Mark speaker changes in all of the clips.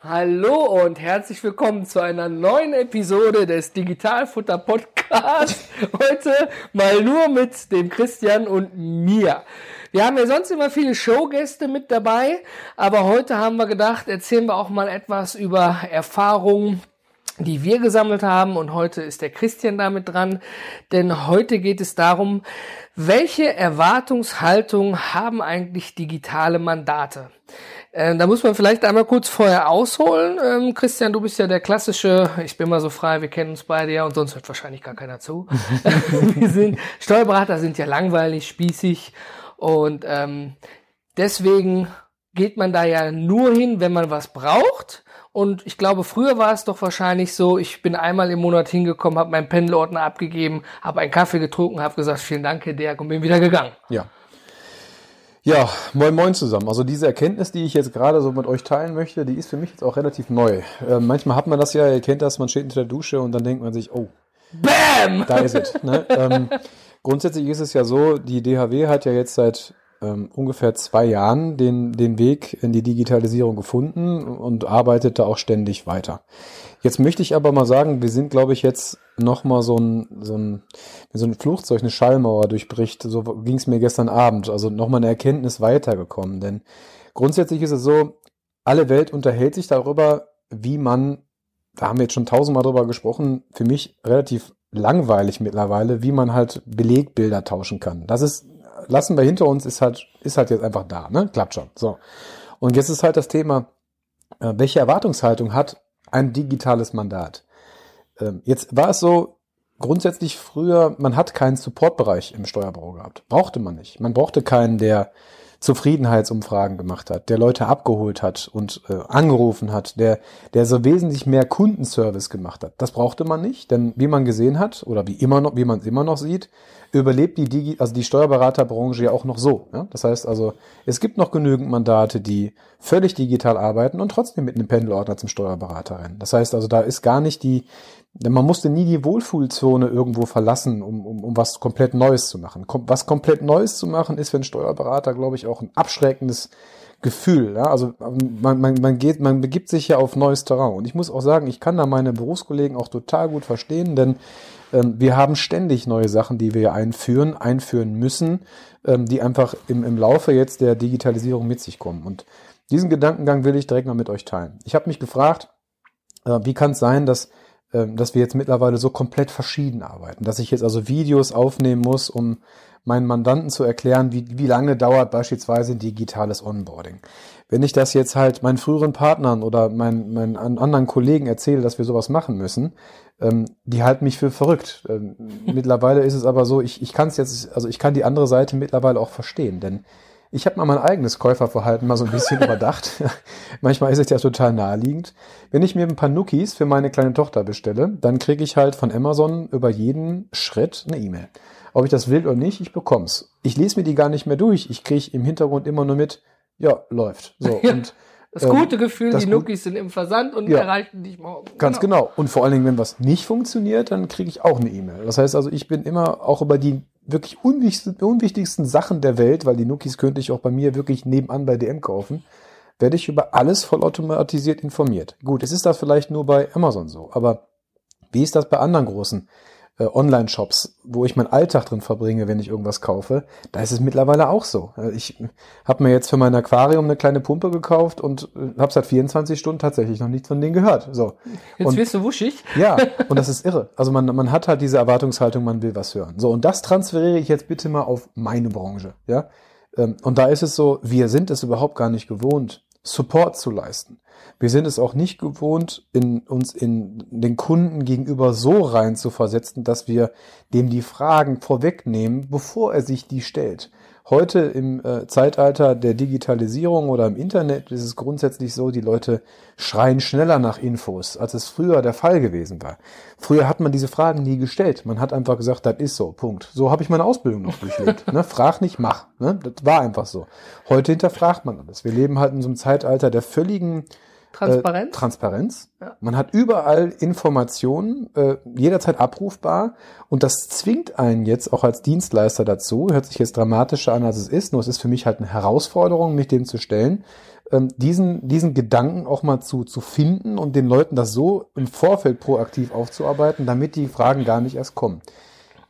Speaker 1: Hallo und herzlich willkommen zu einer neuen Episode des Digitalfutter Podcast. Heute mal nur mit dem Christian und mir. Wir haben ja sonst immer viele Showgäste mit dabei, aber heute haben wir gedacht, erzählen wir auch mal etwas über Erfahrungen, die wir gesammelt haben und heute ist der Christian damit dran, denn heute geht es darum, welche Erwartungshaltung haben eigentlich digitale Mandate? Äh, da muss man vielleicht einmal kurz vorher ausholen. Ähm, Christian, du bist ja der klassische, ich bin mal so frei, wir kennen uns beide ja und sonst hört wahrscheinlich gar keiner zu. wir sind, Steuerberater sind ja langweilig, spießig und ähm, deswegen geht man da ja nur hin, wenn man was braucht. Und ich glaube, früher war es doch wahrscheinlich so, ich bin einmal im Monat hingekommen, habe meinen Pendelordner abgegeben, habe einen Kaffee getrunken, habe gesagt, vielen Dank, Herr Dirk, und bin wieder gegangen.
Speaker 2: Ja. Ja, moin moin zusammen. Also diese Erkenntnis, die ich jetzt gerade so mit euch teilen möchte, die ist für mich jetzt auch relativ neu. Äh, manchmal hat man das ja, ihr kennt das, man steht unter der Dusche und dann denkt man sich, oh,
Speaker 1: Bam!
Speaker 2: da ist es. Ne? ähm, grundsätzlich ist es ja so, die DHW hat ja jetzt seit ähm, ungefähr zwei Jahren den, den Weg in die Digitalisierung gefunden und arbeitet da auch ständig weiter. Jetzt möchte ich aber mal sagen, wir sind, glaube ich, jetzt noch mal so ein, so ein, wie so ein Flugzeug eine Schallmauer durchbricht. So ging es mir gestern Abend. Also noch mal eine Erkenntnis weitergekommen. Denn grundsätzlich ist es so, alle Welt unterhält sich darüber, wie man, da haben wir jetzt schon tausendmal drüber gesprochen, für mich relativ langweilig mittlerweile, wie man halt Belegbilder tauschen kann. Das ist lassen wir hinter uns, ist halt, ist halt jetzt einfach da, ne? Klappt schon. So. Und jetzt ist halt das Thema, äh, welche Erwartungshaltung hat ein digitales Mandat? Ähm, jetzt war es so, grundsätzlich früher, man hat keinen Supportbereich im Steuerbüro gehabt. Brauchte man nicht. Man brauchte keinen, der Zufriedenheitsumfragen gemacht hat, der Leute abgeholt hat und äh, angerufen hat, der, der so wesentlich mehr Kundenservice gemacht hat. Das brauchte man nicht, denn wie man gesehen hat oder wie immer noch, wie man es immer noch sieht, überlebt die Digi, also die Steuerberaterbranche ja auch noch so. Ja? Das heißt also, es gibt noch genügend Mandate, die völlig digital arbeiten und trotzdem mit einem Pendelordner zum Steuerberater rennen. Das heißt also, da ist gar nicht die, man musste nie die Wohlfühlzone irgendwo verlassen, um, um, um was komplett Neues zu machen. Kom was komplett Neues zu machen, ist für einen Steuerberater, glaube ich, auch ein abschreckendes Gefühl. Ja? Also man, man, man geht, man begibt sich ja auf neues Terrain. Und ich muss auch sagen, ich kann da meine Berufskollegen auch total gut verstehen, denn ähm, wir haben ständig neue Sachen, die wir einführen, einführen müssen, ähm, die einfach im, im Laufe jetzt der Digitalisierung mit sich kommen. Und diesen Gedankengang will ich direkt mal mit euch teilen. Ich habe mich gefragt, äh, wie kann es sein, dass ähm, dass wir jetzt mittlerweile so komplett verschieden arbeiten, dass ich jetzt also Videos aufnehmen muss, um meinen Mandanten zu erklären, wie, wie lange dauert beispielsweise ein digitales Onboarding. Wenn ich das jetzt halt meinen früheren Partnern oder meinen, meinen anderen Kollegen erzähle, dass wir sowas machen müssen, ähm, die halten mich für verrückt. Ähm, mittlerweile ist es aber so, ich, ich kann es jetzt, also ich kann die andere Seite mittlerweile auch verstehen, denn ich habe mal mein eigenes Käuferverhalten mal so ein bisschen überdacht. Manchmal ist es ja total naheliegend. Wenn ich mir ein paar Nookies für meine kleine Tochter bestelle, dann kriege ich halt von Amazon über jeden Schritt eine E-Mail. Ob ich das will oder nicht, ich bekomm's. Ich lese mir die gar nicht mehr durch. Ich kriege im Hintergrund immer nur mit, ja, läuft. So, und
Speaker 1: das ähm, gute Gefühl, die Nookies sind im Versand und ja, erreichen dich morgen.
Speaker 2: Ganz genau. genau. Und vor allen Dingen, wenn was nicht funktioniert, dann kriege ich auch eine E-Mail. Das heißt also, ich bin immer auch über die wirklich unwichtigsten, Sachen der Welt, weil die Nookies könnte ich auch bei mir wirklich nebenan bei DM kaufen, werde ich über alles vollautomatisiert informiert. Gut, es ist das vielleicht nur bei Amazon so, aber wie ist das bei anderen großen äh, Online-Shops, wo ich meinen Alltag drin verbringe, wenn ich irgendwas kaufe, da ist es mittlerweile auch so. Äh, ich habe mir jetzt für mein Aquarium eine kleine Pumpe gekauft und äh, habe seit 24 Stunden tatsächlich noch nichts von denen gehört. So.
Speaker 1: Jetzt und, wirst du wuschig.
Speaker 2: Ja, und das ist irre. Also man, man hat halt diese Erwartungshaltung, man will was hören. So, und das transferiere ich jetzt bitte mal auf meine Branche. Ja. Ähm, und da ist es so, wir sind es überhaupt gar nicht gewohnt, Support zu leisten. Wir sind es auch nicht gewohnt, in, uns in den Kunden gegenüber so rein zu versetzen, dass wir dem die Fragen vorwegnehmen, bevor er sich die stellt. Heute im äh, Zeitalter der Digitalisierung oder im Internet ist es grundsätzlich so, die Leute schreien schneller nach Infos, als es früher der Fall gewesen war. Früher hat man diese Fragen nie gestellt. Man hat einfach gesagt, das ist so, Punkt. So habe ich meine Ausbildung noch durchlebt. ne? Frag nicht, mach. Ne? Das war einfach so. Heute hinterfragt man alles. Wir leben halt in so einem Zeitalter der völligen
Speaker 1: Transparenz.
Speaker 2: Äh, Transparenz. Ja. Man hat überall Informationen, äh, jederzeit abrufbar und das zwingt einen jetzt auch als Dienstleister dazu, hört sich jetzt dramatischer an, als es ist, nur es ist für mich halt eine Herausforderung, mich dem zu stellen, ähm, diesen, diesen Gedanken auch mal zu, zu finden und den Leuten das so im Vorfeld proaktiv aufzuarbeiten, damit die Fragen gar nicht erst kommen.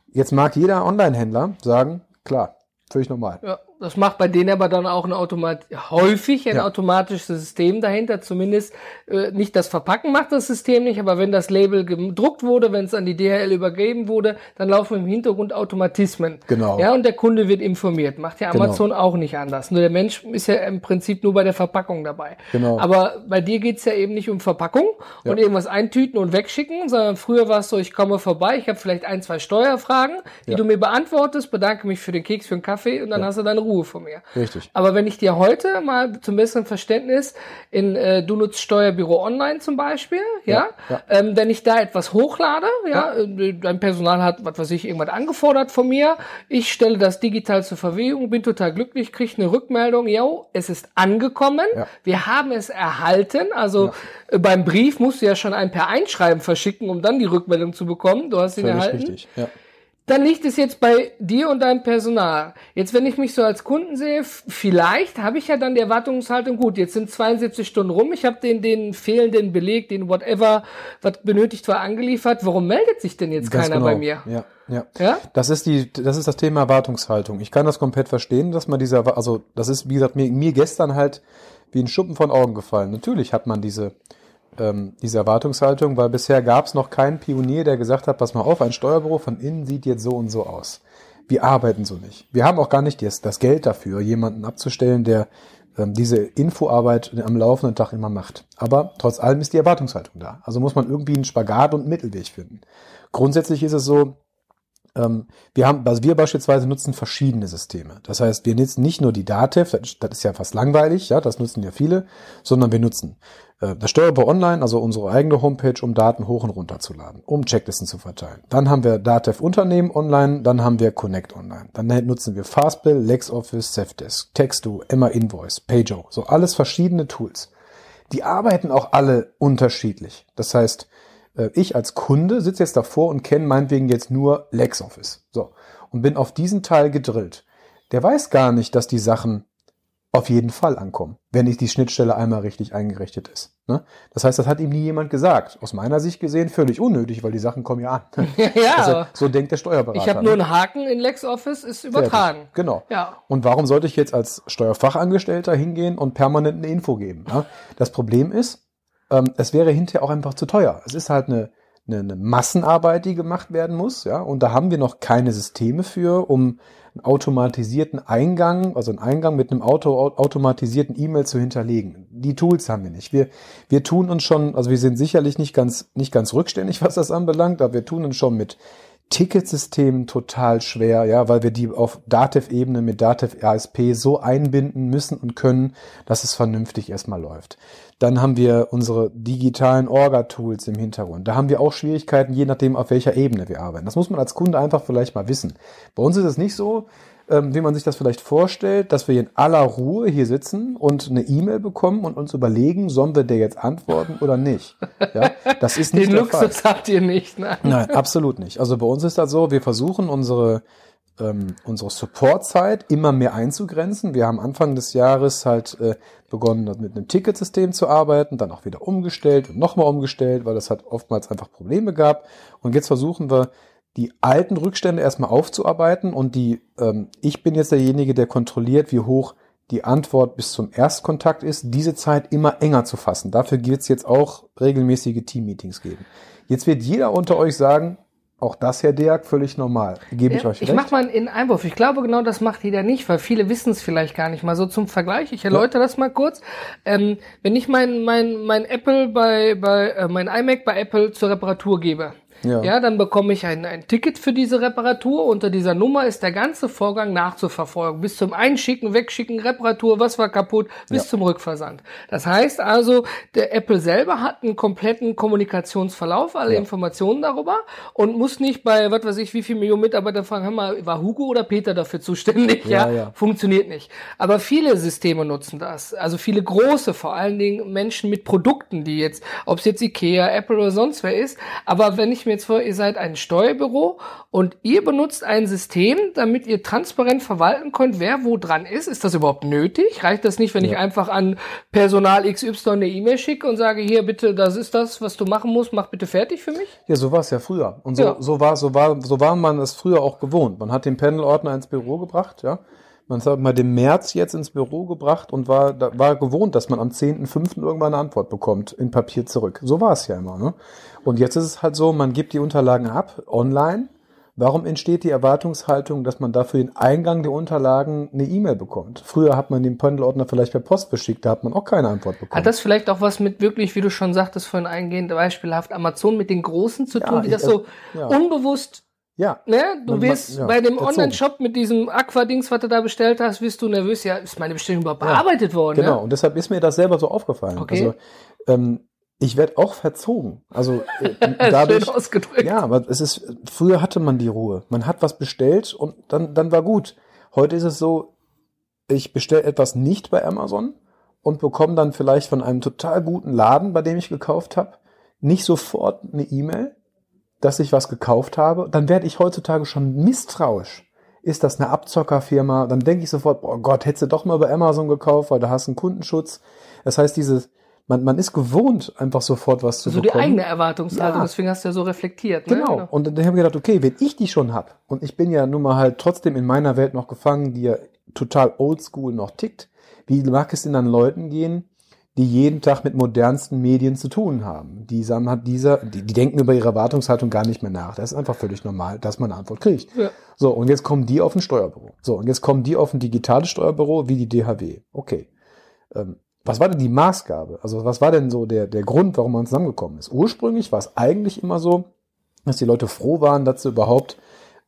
Speaker 2: Jetzt mag jeder Online-Händler sagen, klar, völlig normal.
Speaker 1: Ja. Das macht bei denen aber dann auch ein Automat häufig ein
Speaker 2: Ja.
Speaker 1: automatisches System dahinter. Zumindest äh, nicht das Verpacken macht das System nicht, aber wenn das Label gedruckt wurde, wenn es an die DHL übergeben wurde, dann laufen im Hintergrund Automatismen.
Speaker 2: Genau.
Speaker 1: Ja, und der Kunde wird informiert. Macht ja
Speaker 2: Genau.
Speaker 1: Amazon auch nicht anders. Nur der Mensch ist ja im Prinzip nur bei der Verpackung dabei.
Speaker 2: Genau.
Speaker 1: Aber bei dir geht's ja eben nicht um Verpackung und
Speaker 2: Ja.
Speaker 1: irgendwas eintüten und wegschicken, sondern früher war es so, ich komme vorbei, ich habe vielleicht ein, zwei Steuerfragen, die
Speaker 2: Ja.
Speaker 1: du mir beantwortest, bedanke mich für den Keks, für den Kaffee und dann hast du deine Ruhe von mir.
Speaker 2: Richtig.
Speaker 1: Aber wenn ich dir heute mal zum besseren Verständnis in äh, du nutzt Steuerbüro Online zum Beispiel, ja,
Speaker 2: Ja,
Speaker 1: Ähm, wenn ich da etwas hochlade, ja, äh, dein Personal hat, was weiß ich, irgendwas angefordert von mir, ich stelle das digital zur Verfügung, bin total glücklich, kriege eine Rückmeldung, yo, es ist angekommen,
Speaker 2: Ja.
Speaker 1: wir haben es erhalten, also äh, beim Brief musst du ja schon ein per Einschreiben verschicken, um dann die Rückmeldung zu bekommen, du hast ihn
Speaker 2: Völlig
Speaker 1: erhalten.
Speaker 2: richtig. Ja.
Speaker 1: Dann liegt es jetzt bei dir und deinem Personal. Jetzt, wenn ich mich so als Kunden sehe, vielleicht habe ich ja dann die Erwartungshaltung, gut, jetzt sind 72 Stunden rum, ich habe den, den fehlenden Beleg, den whatever, was benötigt war, angeliefert. Warum meldet sich denn jetzt
Speaker 2: Ganz
Speaker 1: keiner
Speaker 2: genau.
Speaker 1: bei mir?
Speaker 2: Ja, ja.
Speaker 1: Ja?
Speaker 2: Das ist die, das ist das Thema Erwartungshaltung. Ich kann das komplett verstehen, dass man dieser, also das ist, wie gesagt, mir, mir gestern halt wie ein Schuppen von Augen gefallen. Natürlich hat man diese, ähm, diese Erwartungshaltung, weil bisher gab es noch keinen Pionier, der gesagt hat, pass mal auf, ein Steuerbüro von innen sieht jetzt so und so aus. Wir arbeiten so nicht. Wir haben auch gar nicht das, das Geld dafür, jemanden abzustellen, der ähm, diese Infoarbeit am laufenden Tag immer macht. Aber trotz allem ist die Erwartungshaltung da. Also muss man irgendwie einen Spagat und Mittelweg finden. Grundsätzlich ist es so, wir haben, also wir beispielsweise nutzen verschiedene Systeme. Das heißt, wir nutzen nicht nur die Datev, das, das ist ja fast langweilig, ja, das nutzen ja viele, sondern wir nutzen äh, das Steuerbüro Online, also unsere eigene Homepage, um Daten hoch und runter zu laden, um Checklisten zu verteilen. Dann haben wir Datev Unternehmen online, dann haben wir Connect Online. Dann nutzen wir Fastbill, LexOffice, Safdesk, Texto, Emma Invoice, Pajo, so alles verschiedene Tools. Die arbeiten auch alle unterschiedlich. Das heißt, ich als Kunde sitze jetzt davor und kenne meinetwegen jetzt nur LexOffice. So. Und bin auf diesen Teil gedrillt. Der weiß gar nicht, dass die Sachen auf jeden Fall ankommen, wenn nicht die Schnittstelle einmal richtig eingerichtet ist. Ne? Das heißt, das hat ihm nie jemand gesagt. Aus meiner Sicht gesehen völlig unnötig, weil die Sachen kommen ja an.
Speaker 1: Ja.
Speaker 2: Also, so denkt der Steuerberater.
Speaker 1: ich habe
Speaker 2: ne?
Speaker 1: nur einen Haken in LexOffice, ist übertragen.
Speaker 2: Fertig. Genau.
Speaker 1: Ja.
Speaker 2: Und warum sollte ich jetzt als Steuerfachangestellter hingehen und permanent eine Info geben? Ja? Das Problem ist, ähm, es wäre hinterher auch einfach zu teuer. Es ist halt eine, eine, eine Massenarbeit, die gemacht werden muss, ja, und da haben wir noch keine Systeme für, um einen automatisierten Eingang, also einen Eingang mit einem Auto, automatisierten E-Mail zu hinterlegen. Die Tools haben wir nicht. Wir, wir tun uns schon, also wir sind sicherlich nicht ganz, nicht ganz rückständig, was das anbelangt, aber wir tun uns schon mit Ticketsystemen total schwer, ja, weil wir die auf Datev-Ebene mit Datev ASP so einbinden müssen und können, dass es vernünftig erstmal läuft. Dann haben wir unsere digitalen Orga-Tools im Hintergrund. Da haben wir auch Schwierigkeiten, je nachdem, auf welcher Ebene wir arbeiten. Das muss man als Kunde einfach vielleicht mal wissen. Bei uns ist es nicht so, ähm, wie man sich das vielleicht vorstellt, dass wir in aller Ruhe hier sitzen und eine E-Mail bekommen und uns überlegen, sollen wir der jetzt antworten oder nicht. Ja, das ist nicht
Speaker 1: Den
Speaker 2: der Fall.
Speaker 1: Luxus habt ihr nicht, ne?
Speaker 2: Nein, absolut nicht. Also bei uns ist das so, wir versuchen unsere, ähm, unsere Supportzeit immer mehr einzugrenzen. Wir haben Anfang des Jahres halt äh, begonnen, mit einem Ticketsystem zu arbeiten, dann auch wieder umgestellt und nochmal umgestellt, weil das halt oftmals einfach Probleme gab. Und jetzt versuchen wir, die alten Rückstände erstmal aufzuarbeiten und die, ähm, ich bin jetzt derjenige, der kontrolliert, wie hoch die Antwort bis zum Erstkontakt ist, diese Zeit immer enger zu fassen. Dafür wird es jetzt auch regelmäßige Team-Meetings geben. Jetzt wird jeder unter euch sagen, auch das, Herr Deak, völlig normal. Gebe ich
Speaker 1: Ja,
Speaker 2: euch
Speaker 1: ich
Speaker 2: recht.
Speaker 1: mach mal einen Einwurf. Ich glaube, genau das macht jeder nicht, weil viele wissen es vielleicht gar nicht mal. So zum Vergleich, ich erläutere das mal kurz. Ähm, wenn ich mein, mein, mein Apple bei, bei äh, mein iMac bei Apple zur Reparatur gebe,
Speaker 2: Ja.
Speaker 1: ja, dann bekomme ich ein, ein Ticket für diese Reparatur. Unter dieser Nummer ist der ganze Vorgang nachzuverfolgen. Bis zum Einschicken, Wegschicken, Reparatur, was war kaputt, bis
Speaker 2: Ja.
Speaker 1: zum Rückversand. Das heißt also, der Apple selber hat einen kompletten Kommunikationsverlauf, alle
Speaker 2: Ja.
Speaker 1: Informationen darüber und muss nicht bei, was weiß ich, wie viel Millionen Mitarbeiter fragen, hör mal, war Hugo oder Peter dafür zuständig?
Speaker 2: Ja,
Speaker 1: Ja,
Speaker 2: ja.
Speaker 1: funktioniert nicht. Aber viele Systeme nutzen das. Also viele große, vor allen Dingen Menschen mit Produkten, die jetzt, ob es jetzt Ikea, Apple oder sonst wer ist. Aber wenn ich mir jetzt vor, ihr seid ein Steuerbüro und ihr benutzt ein System, damit ihr transparent verwalten könnt, wer wo dran ist. Ist das überhaupt nötig? Reicht das nicht, wenn ja. ich einfach an Personal XY eine E-Mail schicke und sage, hier bitte, das ist das, was du machen musst, mach bitte fertig für mich?
Speaker 2: Ja, so war es ja früher. Und so, ja. so war, so war, so war man es früher auch gewohnt. Man hat den Panel-Ordner ins Büro gebracht, ja. Man hat mal den März jetzt ins Büro gebracht und war, da, war gewohnt, dass man am 10.5. irgendwann eine Antwort bekommt, in Papier zurück. So war es ja immer. Ne? Und jetzt ist es halt so, man gibt die Unterlagen ab, online. Warum entsteht die Erwartungshaltung, dass man dafür den Eingang der Unterlagen eine E-Mail bekommt? Früher hat man den Pendelordner vielleicht per Post beschickt, da hat man auch keine Antwort bekommen.
Speaker 1: Hat das vielleicht auch was mit wirklich, wie du schon sagtest, vorhin eingehend, beispielhaft Amazon mit den Großen zu tun, ja, die das so ja. unbewusst
Speaker 2: ja.
Speaker 1: Ne? Du man, wirst ja, bei dem Online-Shop mit diesem Aqua-Dings, was du da bestellt hast, wirst du nervös. Ja, ist meine Bestellung überhaupt ja. bearbeitet worden?
Speaker 2: Genau,
Speaker 1: ne?
Speaker 2: und deshalb ist mir das selber so aufgefallen. Okay. Also, ähm, ich werde auch verzogen. Also äh, dadurch. Schön ausgedrückt. Ja, aber es ist, früher hatte man die Ruhe. Man hat was bestellt und dann, dann war gut. Heute ist es so, ich bestelle etwas nicht bei Amazon und bekomme dann vielleicht von einem total guten Laden, bei dem ich gekauft habe, nicht sofort eine E-Mail, dass ich was gekauft habe, dann werde ich heutzutage schon misstrauisch. Ist das eine Abzockerfirma? Dann denke ich sofort, oh Gott, hättest du doch mal bei Amazon gekauft, weil da hast du einen Kundenschutz. Das heißt, dieses, man, man ist gewohnt, einfach sofort was zu
Speaker 1: also
Speaker 2: bekommen.
Speaker 1: So die eigene Erwartungshaltung, ja. deswegen hast du ja so reflektiert.
Speaker 2: Ne? Genau. genau. Und dann habe ich gedacht, okay, wenn ich die schon hab und ich bin ja nun mal halt trotzdem in meiner Welt noch gefangen, die ja total oldschool noch tickt, wie mag es denn dann Leuten gehen, die jeden Tag mit modernsten Medien zu tun haben. Die, sagen, hat dieser, die, die denken über ihre Erwartungshaltung gar nicht mehr nach. Das ist einfach völlig normal, dass man eine Antwort kriegt. Ja. So, und jetzt kommen die auf ein Steuerbüro. So, und jetzt kommen die auf ein digitales Steuerbüro wie die DHW. Okay. Ähm, was war denn die Maßgabe? Also was war denn so der, der Grund, warum man zusammengekommen ist? Ursprünglich war es eigentlich immer so, dass die Leute froh waren, dass sie überhaupt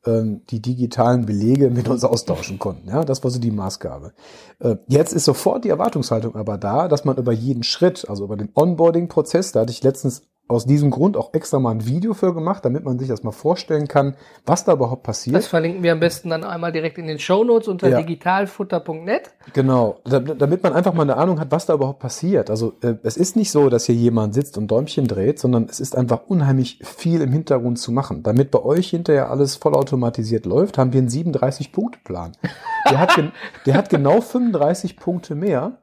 Speaker 2: ähm, die digitalen Belege mit uns austauschen konnten. Ja, das war so die Maßgabe. Äh, jetzt ist sofort die Erwartungshaltung aber da, dass man über jeden Schritt, also über den Onboarding-Prozess, da hatte ich letztens aus diesem Grund auch extra mal ein Video für gemacht, damit man sich das mal vorstellen kann, was da überhaupt passiert.
Speaker 1: Das verlinken wir am besten dann einmal direkt in den Show Notes unter ja. digitalfutter.net.
Speaker 2: Genau, damit man einfach mal eine Ahnung hat, was da überhaupt passiert. Also äh, es ist nicht so, dass hier jemand sitzt und Däumchen dreht, sondern es ist einfach unheimlich viel im Hintergrund zu machen. Damit bei euch hinterher alles vollautomatisiert läuft, haben wir einen 37-Punkte-Plan. Der hat, der hat genau 35 Punkte mehr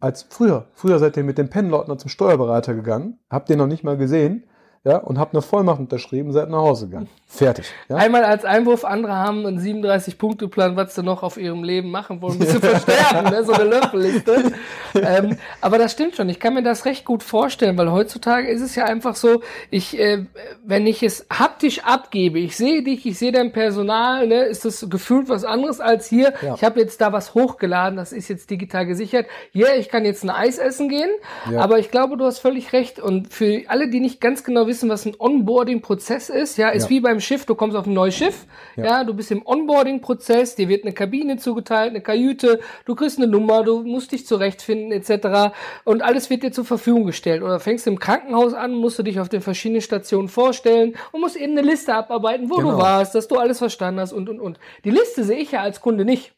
Speaker 2: als früher. Früher seid ihr mit dem Pennleutner zum Steuerberater gegangen, habt den noch nicht mal gesehen ja, und habt eine Vollmacht unterschrieben, seid nach Hause gegangen. Fertig.
Speaker 1: Ja? Einmal als Einwurf, andere haben einen 37-Punkte-Plan, was sie noch auf ihrem Leben machen wollen, bis sie versterben, ne? so eine Löffelliste. ähm, aber das stimmt schon, ich kann mir das recht gut vorstellen, weil heutzutage ist es ja einfach so, ich, äh, wenn ich es haptisch abgebe, ich sehe dich, ich sehe dein Personal, ne, ist das gefühlt was anderes als hier. Ja. Ich habe jetzt da was hochgeladen, das ist jetzt digital gesichert. Ja, yeah, ich kann jetzt ein Eis essen gehen, ja. aber ich glaube, du hast völlig recht. Und für alle, die nicht ganz genau wissen, was ein Onboarding-Prozess ist, ja, ist ja. wie beim Schiff, du kommst auf ein neues Schiff, ja, ja du bist im Onboarding-Prozess, dir wird eine Kabine zugeteilt, eine Kajüte, du kriegst eine Nummer, du musst dich zurechtfinden, etc. Und alles wird dir zur Verfügung gestellt. Oder fängst im Krankenhaus an, musst du dich auf den verschiedenen Stationen vorstellen und musst eben eine Liste abarbeiten, wo genau. du warst, dass du alles verstanden hast und, und, und. Die Liste sehe ich ja als Kunde nicht.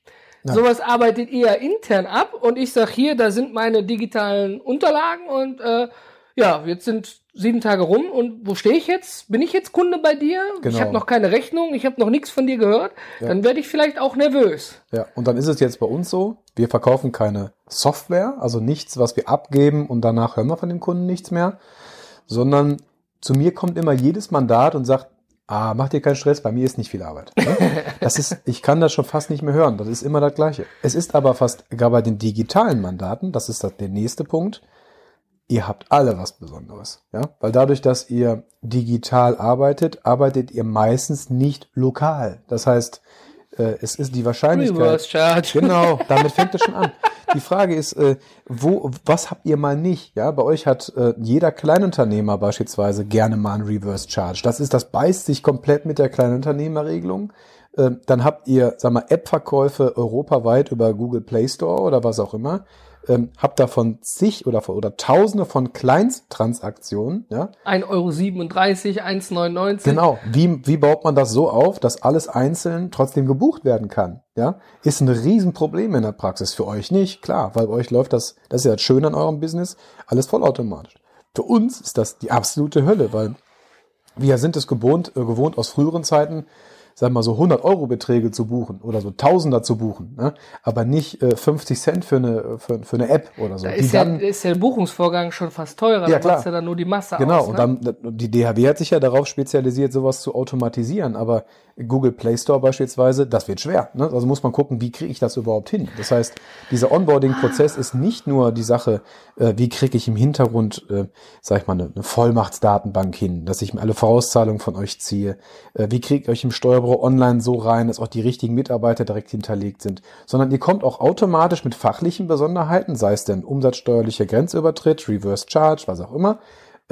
Speaker 1: Nein. Sowas arbeitet ihr intern ab und ich sag hier, da sind meine digitalen Unterlagen und äh, ja, jetzt sind sieben Tage rum und wo stehe ich jetzt? Bin ich jetzt Kunde bei dir? Genau. Ich habe noch keine Rechnung, ich habe noch nichts von dir gehört. Ja. Dann werde ich vielleicht auch nervös.
Speaker 2: Ja, und dann ist es jetzt bei uns so, wir verkaufen keine Software, also nichts, was wir abgeben und danach hören wir von dem Kunden nichts mehr, sondern zu mir kommt immer jedes Mandat und sagt, ah, mach dir keinen Stress, bei mir ist nicht viel Arbeit. Ne? Das ist, ich kann das schon fast nicht mehr hören. Das ist immer das Gleiche. Es ist aber fast, gar bei den digitalen Mandaten, das ist der nächste Punkt, ihr habt alle was Besonderes. Ja? Weil dadurch, dass ihr digital arbeitet, arbeitet ihr meistens nicht lokal. Das heißt, äh, es ist die Wahrscheinlichkeit. Reverse Charge. Genau, damit fängt es schon an. Die Frage ist, äh, wo, was habt ihr mal nicht? Ja, bei euch hat äh, jeder Kleinunternehmer beispielsweise gerne mal ein Reverse Charge. Das ist, das beißt sich komplett mit der Kleinunternehmerregelung. Äh, dann habt ihr, sag mal, App-Verkäufe europaweit über Google Play Store oder was auch immer ähm, habe davon zig oder, oder tausende von Kleinsttransaktionen. Ja?
Speaker 1: 1,37 Euro, 1,99.
Speaker 2: Genau. Wie, wie baut man das so auf, dass alles einzeln trotzdem gebucht werden kann? Ja, ist ein Riesenproblem in der Praxis. Für euch nicht, klar, weil bei euch läuft das, das ist ja das Schöne an eurem Business, alles vollautomatisch. Für uns ist das die absolute Hölle, weil Wir sind es gewohnt, äh, gewohnt aus früheren Zeiten, sagen wir mal so 100 Euro Beträge zu buchen oder so Tausender zu buchen, ne? aber nicht äh, 50 Cent für eine, für, für eine App oder so.
Speaker 1: Da ist, ja,
Speaker 2: dann-
Speaker 1: ist der Buchungsvorgang schon fast teurer,
Speaker 2: Ja,
Speaker 1: da
Speaker 2: klar.
Speaker 1: macht's ja dann nur die Masse
Speaker 2: Genau,
Speaker 1: aus.
Speaker 2: und
Speaker 1: ne?
Speaker 2: dann, die DHW hat sich ja darauf spezialisiert, sowas zu automatisieren, aber Google Play Store beispielsweise, das wird schwer. Ne? Also muss man gucken, wie kriege ich das überhaupt hin? Das heißt, dieser Onboarding-Prozess ist nicht nur die Sache, äh, wie kriege ich im Hintergrund, äh, sag ich mal, eine, eine Vollmachtsdatenbank hin, dass ich mir alle Vorauszahlungen von euch ziehe, äh, wie kriege ich euch im Steuerbüro online so rein, dass auch die richtigen Mitarbeiter direkt hinterlegt sind, sondern ihr kommt auch automatisch mit fachlichen Besonderheiten, sei es denn umsatzsteuerlicher Grenzübertritt, Reverse Charge, was auch immer,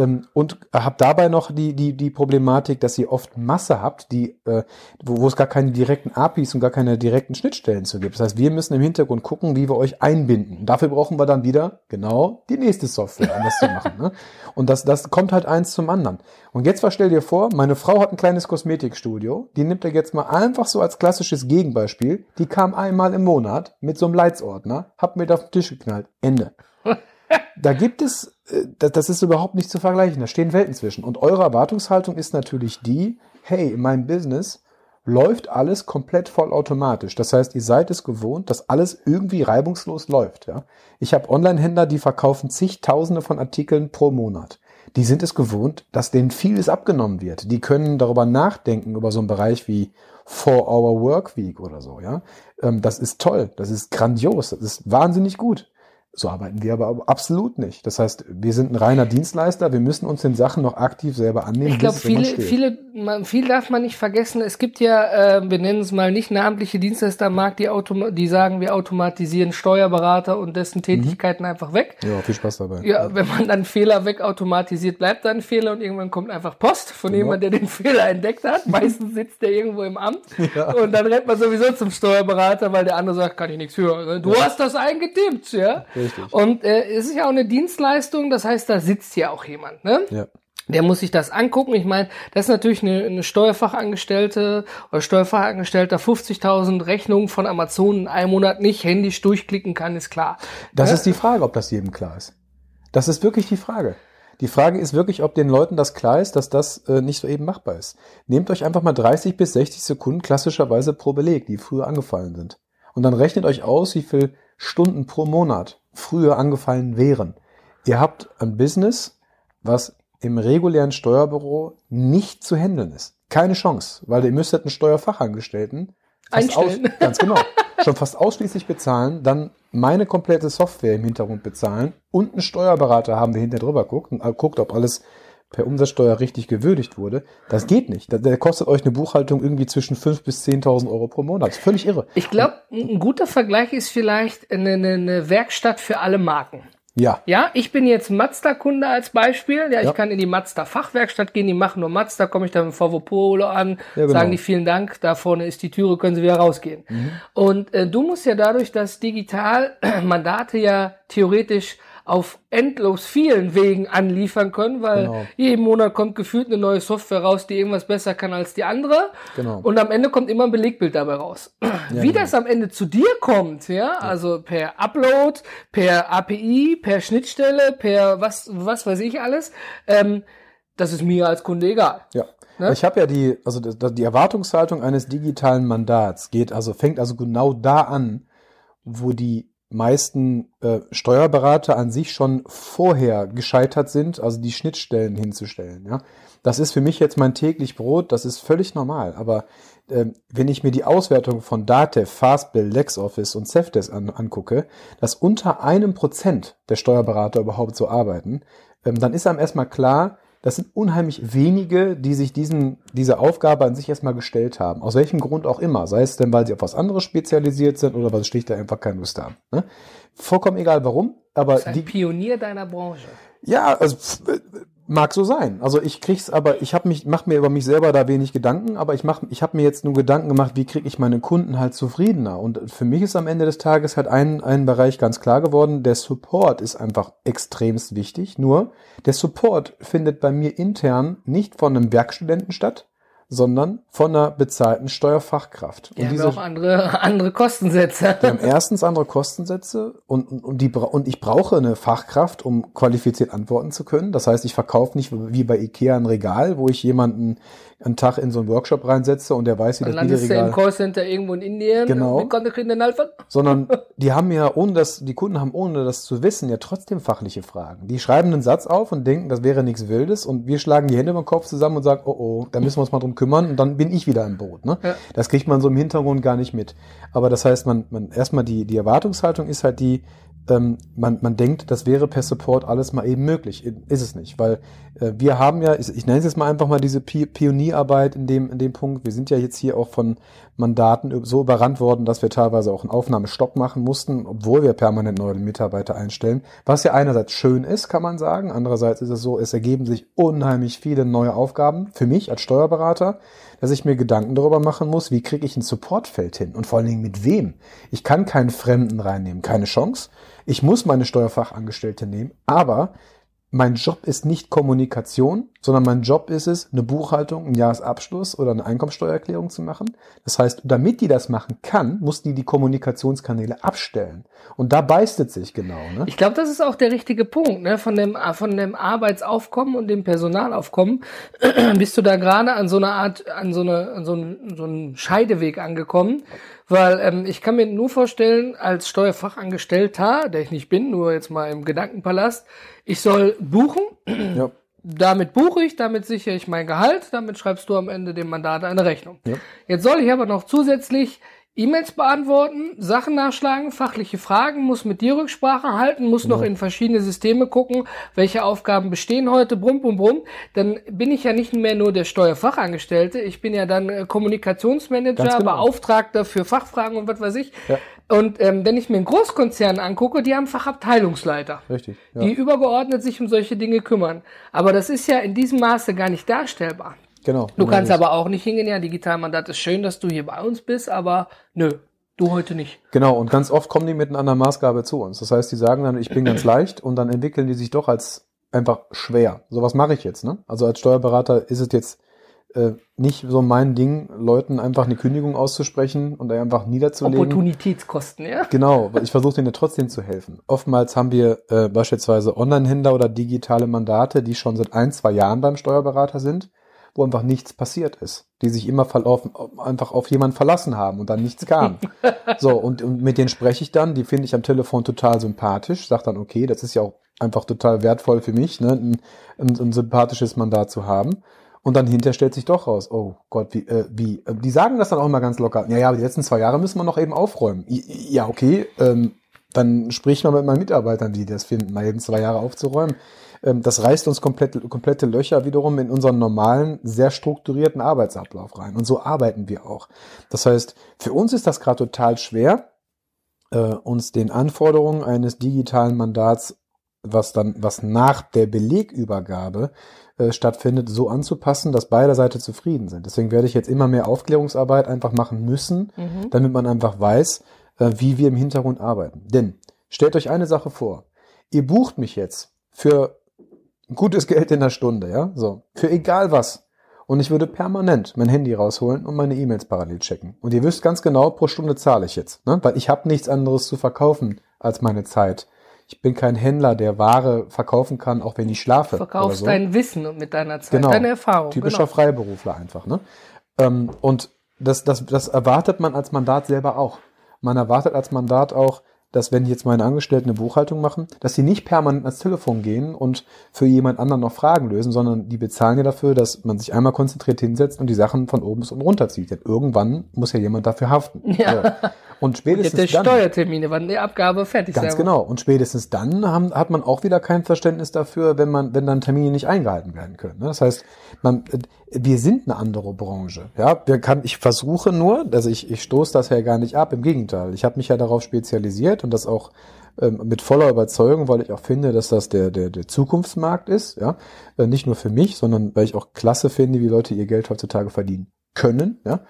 Speaker 2: und habt dabei noch die, die, die Problematik, dass ihr oft Masse habt, die, äh, wo, wo es gar keine direkten APIs und gar keine direkten Schnittstellen zu gibt. Das heißt, wir müssen im Hintergrund gucken, wie wir euch einbinden. Und dafür brauchen wir dann wieder genau die nächste Software, um das zu machen. Ne? Und das, das kommt halt eins zum anderen. Und jetzt stell dir vor, meine Frau hat ein kleines Kosmetikstudio, die nimmt er jetzt mal einfach so als klassisches Gegenbeispiel. Die kam einmal im Monat mit so einem Leitsordner, hab mir da auf den Tisch geknallt. Ende. Da gibt es, das, das ist überhaupt nicht zu vergleichen. Da stehen Welten zwischen. Und eure Erwartungshaltung ist natürlich die, hey, in meinem Business läuft alles komplett vollautomatisch. Das heißt, ihr seid es gewohnt, dass alles irgendwie reibungslos läuft. Ja? Ich habe Online-Händler, die verkaufen zigtausende von Artikeln pro Monat. Die sind es gewohnt, dass denen vieles abgenommen wird. Die können darüber nachdenken, über so einen Bereich wie Four-Hour Workweek oder so. Ja, ähm, Das ist toll, das ist grandios, das ist wahnsinnig gut. So arbeiten wir aber absolut nicht. Das heißt, wir sind ein reiner Dienstleister, wir müssen uns den Sachen noch aktiv selber annehmen.
Speaker 1: Ich glaube, viele, viele, man, viel darf man nicht vergessen. Es gibt ja, äh, wir nennen es mal nicht namentliche Dienstleister am Markt, die, automa die sagen, wir automatisieren Steuerberater und dessen Tätigkeiten einfach weg.
Speaker 2: Ja, viel Spaß dabei.
Speaker 1: Ja, wenn man dann Fehler wegautomatisiert, bleibt da ein Fehler und irgendwann kommt einfach Post von
Speaker 2: Genau.
Speaker 1: jemand, der den Fehler entdeckt hat. Meistens sitzt der irgendwo im Amt
Speaker 2: Ja.
Speaker 1: und dann rennt man sowieso zum Steuerberater, weil der andere sagt, kann ich nichts hören. Du hast das eingetippt, ja.
Speaker 2: Richtig.
Speaker 1: Und äh, es ist ja auch eine Dienstleistung, das heißt, da sitzt ja auch jemand, ne?
Speaker 2: Ja.
Speaker 1: Der muss sich das angucken. Ich meine, das ist natürlich eine, eine Steuerfachangestellte oder Steuerfachangestellter 50.000 Rechnungen von Amazon in einem Monat nicht händisch durchklicken kann, ist klar.
Speaker 2: Das
Speaker 1: Ja?
Speaker 2: ist die Frage, ob das jedem klar ist. Das ist wirklich die Frage. Die Frage ist wirklich, ob den Leuten das klar ist, dass das äh, nicht so eben machbar ist. Nehmt euch einfach mal 30 bis 60 Sekunden klassischerweise pro Beleg, die früher angefallen sind. Und dann rechnet euch aus, wie viel Stunden pro Monat früher angefallen wären. Ihr habt ein Business, was im regulären Steuerbüro nicht zu handeln ist. Keine Chance, weil ihr müsstet einen Steuerfachangestellten aus, ganz genau, schon fast ausschließlich bezahlen, dann meine komplette Software im Hintergrund bezahlen und einen Steuerberater haben, der hinter drüber guckt und guckt, ob alles per Umsatzsteuer richtig gewürdigt wurde. Das geht nicht. Der, kostet euch eine Buchhaltung irgendwie zwischen 5.000 bis 10.000 Euro pro Monat. Völlig irre.
Speaker 1: Ich glaube, ein guter Vergleich ist vielleicht eine, eine, eine Werkstatt für alle Marken.
Speaker 2: Ja,
Speaker 1: Ja, ich bin jetzt Mazda-Kunde als Beispiel. Ja, ich
Speaker 2: Ja.
Speaker 1: kann in die Mazda-Fachwerkstatt gehen, die machen nur Mazda, komme ich dann mit VW Polo an,
Speaker 2: Ja, genau.
Speaker 1: sagen die vielen Dank, da vorne ist die Türe, können Sie wieder rausgehen.
Speaker 2: Mhm.
Speaker 1: Und äh, du musst ja dadurch, dass digital Mandate ja theoretisch auf endlos vielen Wegen anliefern können, weil
Speaker 2: Genau.
Speaker 1: jeden Monat kommt gefühlt eine neue Software raus, die irgendwas besser kann als die andere.
Speaker 2: Genau.
Speaker 1: Und am Ende kommt immer ein Belegbild dabei raus. Wie
Speaker 2: genau.
Speaker 1: das am Ende zu dir kommt, ja, also per Upload, per API, per Schnittstelle, per was, was weiß ich alles, ähm, das ist mir als Kunde egal.
Speaker 2: Ja.
Speaker 1: Ne?
Speaker 2: Ich habe ja die, also die Erwartungshaltung eines digitalen Mandats geht, also fängt also genau da an, wo die meisten äh, Steuerberater an sich schon vorher gescheitert sind, also die Schnittstellen hinzustellen. Ja, das ist für mich jetzt mein täglich Brot. Das ist völlig normal. Aber ähm, wenn ich mir die Auswertung von Datev, Fastbill, LexOffice und Cefdesk an, angucke, dass unter einem Prozent der Steuerberater überhaupt so arbeiten, ähm, dann ist einem erstmal klar, das sind unheimlich wenige, die sich diesen, diese Aufgabe an sich erstmal gestellt haben. Aus welchem Grund auch immer. Sei es denn, weil sie auf was anderes spezialisiert sind oder weil sie schlicht einfach keine Lust haben. Ne? Vollkommen egal warum, aber
Speaker 1: Das ist ein
Speaker 2: die,
Speaker 1: Pionier deiner Branche.
Speaker 2: ja, also äh, mag so sein. Also ich krieg's, aber ich habe mich, mach mir über mich selber da wenig Gedanken, aber ich mach, ich habe mir jetzt nur Gedanken gemacht, wie kriege ich meine Kunden halt zufriedener. Und für mich ist am Ende des Tages halt ein, ein Bereich ganz klar geworden, der Support ist einfach extremst wichtig. Nur der Support findet bei mir intern nicht von einem Werkstudenten statt, sondern von einer bezahlten Steuerfachkraft.
Speaker 1: Die und haben diese, auch andere, andere Kostensätze.
Speaker 2: Die haben erstens andere Kostensätze und, und, die, und ich brauche eine Fachkraft, um qualifiziert antworten zu können. Das heißt, ich verkaufe nicht wie bei Ikea ein Regal, wo ich jemanden einen Tag in so einen Workshop reinsetze und der weiß, wie
Speaker 1: das Videoregal... Dann im Callcenter irgendwo in Indien
Speaker 2: genau. Sondern die haben ja, ohne das, die Kunden haben, ohne das zu wissen, ja trotzdem fachliche Fragen. Die schreiben einen Satz auf und denken, das wäre nichts Wildes und wir schlagen die Hände über den Kopf zusammen und sagen, oh oh, da müssen wir uns mal drum kümmern und dann bin ich wieder im Boot. Ne? Ja. Das kriegt man so im Hintergrund gar nicht mit. Aber das heißt, man, man erstmal die, die Erwartungshaltung ist halt die, ähm, man, man denkt, das wäre per Support alles mal eben möglich. Ist es nicht, weil äh, wir haben ja, ich, ich nenne es jetzt mal einfach mal diese Pionierarbeit in dem, in dem Punkt. Wir sind ja jetzt hier auch von Mandaten so überrannt worden, dass wir teilweise auch einen Aufnahmestopp machen mussten, obwohl wir permanent neue Mitarbeiter einstellen. Was ja einerseits schön ist, kann man sagen. Andererseits ist es so, es ergeben sich unheimlich viele neue Aufgaben für mich als Steuerberater, dass ich mir Gedanken darüber machen muss, wie kriege ich ein Supportfeld hin und vor allen Dingen mit wem. Ich kann keinen Fremden reinnehmen, keine Chance. Ich muss meine Steuerfachangestellte nehmen, aber mein Job ist nicht Kommunikation, sondern mein Job ist es, eine Buchhaltung, einen Jahresabschluss oder eine Einkommensteuererklärung zu machen. Das heißt, damit die das machen kann, muss die die Kommunikationskanäle abstellen. Und da beißt es sich genau. Ne?
Speaker 1: Ich glaube, das ist auch der richtige Punkt. Ne? Von, dem, von dem Arbeitsaufkommen und dem Personalaufkommen bist du da gerade an so einer Art, an so, eine, an so, einen, so einen Scheideweg angekommen, weil ähm, ich kann mir nur vorstellen, als Steuerfachangestellter, der ich nicht bin, nur jetzt mal im Gedankenpalast, ich soll buchen. Ja. Damit buche ich, damit sichere ich mein Gehalt, damit schreibst du am Ende dem Mandat eine Rechnung. Ja. Jetzt soll ich aber noch zusätzlich E-Mails beantworten, Sachen nachschlagen, fachliche Fragen, muss mit dir Rücksprache halten, muss genau. noch in verschiedene Systeme gucken, welche Aufgaben bestehen heute, brumm, brumm, brumm. Dann bin ich ja nicht mehr nur der Steuerfachangestellte, ich bin ja dann äh, Kommunikationsmanager, genau. Beauftragter für Fachfragen und was weiß ich. Ja. Und ähm, wenn ich mir einen Großkonzern angucke, die haben Fachabteilungsleiter,
Speaker 2: Richtig,
Speaker 1: ja. die übergeordnet sich um solche Dinge kümmern. Aber das ist ja in diesem Maße gar nicht darstellbar.
Speaker 2: Genau.
Speaker 1: Du kannst aber auch nicht hingehen, ja, Digitalmandat ist schön, dass du hier bei uns bist, aber nö, du heute nicht.
Speaker 2: Genau, und ganz oft kommen die mit einer anderen Maßgabe zu uns. Das heißt, die sagen dann, ich bin ganz leicht und dann entwickeln die sich doch als einfach schwer. So was mache ich jetzt, ne? Also als Steuerberater ist es jetzt äh, nicht so mein Ding, Leuten einfach eine Kündigung auszusprechen und einfach niederzulegen.
Speaker 1: Opportunitätskosten, ja?
Speaker 2: Genau, ich versuche denen ja trotzdem zu helfen. Oftmals haben wir äh, beispielsweise Online-Händler oder digitale Mandate, die schon seit ein, zwei Jahren beim Steuerberater sind wo einfach nichts passiert ist, die sich immer auf, einfach auf jemanden verlassen haben und dann nichts kam. so, und, und mit denen spreche ich dann, die finde ich am Telefon total sympathisch, sag dann, okay, das ist ja auch einfach total wertvoll für mich, ne, ein, ein, ein sympathisches Mandat zu haben. Und dann hinterher stellt sich doch raus, oh Gott, wie, äh, wie, äh, die sagen das dann auch immer ganz locker. Ja, ja, aber die letzten zwei Jahre müssen wir noch eben aufräumen. Ja, okay, ähm, dann sprich mal mit meinen Mitarbeitern, die das finden, mal eben zwei Jahre aufzuräumen. Ähm, das reißt uns komplett, komplette Löcher wiederum in unseren normalen, sehr strukturierten Arbeitsablauf rein. Und so arbeiten wir auch. Das heißt, für uns ist das gerade total schwer, äh, uns den Anforderungen eines digitalen Mandats, was dann, was nach der Belegübergabe äh, stattfindet, so anzupassen, dass beide Seiten zufrieden sind. Deswegen werde ich jetzt immer mehr Aufklärungsarbeit einfach machen müssen, mhm. damit man einfach weiß, wie wir im Hintergrund arbeiten. Denn stellt euch eine Sache vor. Ihr bucht mich jetzt für gutes Geld in der Stunde, ja, so, für egal was. Und ich würde permanent mein Handy rausholen und meine E-Mails parallel checken. Und ihr wisst ganz genau, pro Stunde zahle ich jetzt, ne? weil ich habe nichts anderes zu verkaufen als meine Zeit. Ich bin kein Händler, der Ware verkaufen kann, auch wenn ich schlafe. Du
Speaker 1: verkaufst
Speaker 2: so.
Speaker 1: dein Wissen mit deiner Zeit,
Speaker 2: genau.
Speaker 1: deine Erfahrung.
Speaker 2: Typischer genau. Freiberufler einfach. Ne? Ähm, und das, das, das erwartet man als Mandat selber auch. Man erwartet als Mandat auch, dass wenn jetzt meine Angestellten eine Buchhaltung machen, dass sie nicht permanent ans Telefon gehen und für jemand anderen noch Fragen lösen, sondern die bezahlen ja dafür, dass man sich einmal konzentriert hinsetzt und die Sachen von oben bis unten runterzieht. Denn irgendwann muss ja jemand dafür haften. Ja. Und spätestens
Speaker 1: und der
Speaker 2: dann.
Speaker 1: Steuertermine, wann die Abgabe fertig
Speaker 2: ist. Ganz selber. genau. Und spätestens dann haben, hat man auch wieder kein Verständnis dafür, wenn man, wenn dann Termine nicht eingehalten werden können. Ne? Das heißt, man, wir sind eine andere Branche. Ja, wir kann, ich versuche nur, also ich, ich stoße das ja gar nicht ab. Im Gegenteil, ich habe mich ja darauf spezialisiert und das auch ähm, mit voller Überzeugung, weil ich auch finde, dass das der, der, der Zukunftsmarkt ist. Ja, äh, nicht nur für mich, sondern weil ich auch klasse finde, wie Leute ihr Geld heutzutage verdienen können. Ja,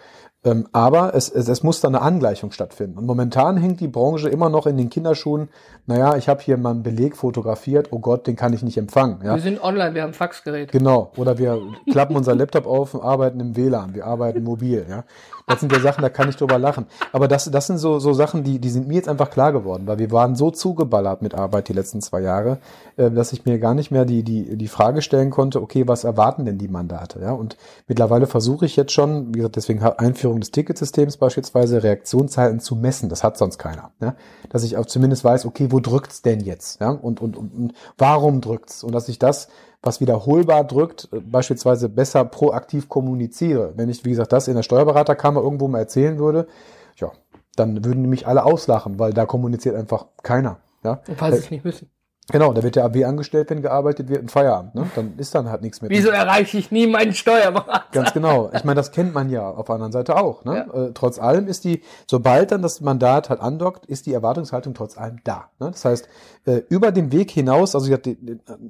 Speaker 2: Ähm, aber es, es, es muss da eine Angleichung stattfinden. Und momentan hängt die Branche immer noch in den Kinderschuhen. Naja, ich habe hier mal einen Beleg fotografiert. Oh Gott, den kann ich nicht empfangen. Ja?
Speaker 1: Wir sind online, wir haben Faxgerät.
Speaker 2: Genau. Oder wir klappen unser Laptop auf und arbeiten im WLAN. Wir arbeiten mobil. Ja? Das sind ja Sachen, da kann ich drüber lachen. Aber das, das sind so, so Sachen, die, die sind mir jetzt einfach klar geworden, weil wir waren so zugeballert mit Arbeit die letzten zwei Jahre, äh, dass ich mir gar nicht mehr die, die, die Frage stellen konnte, okay, was erwarten denn die Mandate? Ja? Und mittlerweile versuche ich jetzt schon, wie gesagt, deswegen Einführung des Ticketsystems beispielsweise, Reaktionszeiten zu messen. Das hat sonst keiner. Ja? Dass ich auch zumindest weiß, okay, wo drückt's denn jetzt? Ja? Und, und, und, und warum drückt's? Und dass ich das was wiederholbar drückt, äh, beispielsweise besser proaktiv kommuniziere. Wenn ich, wie gesagt, das in der Steuerberaterkammer irgendwo mal erzählen würde, ja, dann würden mich alle auslachen, weil da kommuniziert einfach keiner. Ja?
Speaker 1: Und falls es nicht müssen.
Speaker 2: Genau, da wird der AB angestellt, wenn gearbeitet wird, im Feierabend. Ne? Dann ist dann halt nichts mehr.
Speaker 1: Wieso erreiche ich nie meinen Steuerberater?
Speaker 2: Ganz genau. Ich meine, das kennt man ja auf der anderen Seite auch. Ne? Ja. Äh, trotz allem ist die, sobald dann das Mandat halt andockt, ist die Erwartungshaltung trotz allem da. Ne? Das heißt, äh, über den Weg hinaus, also ich hatte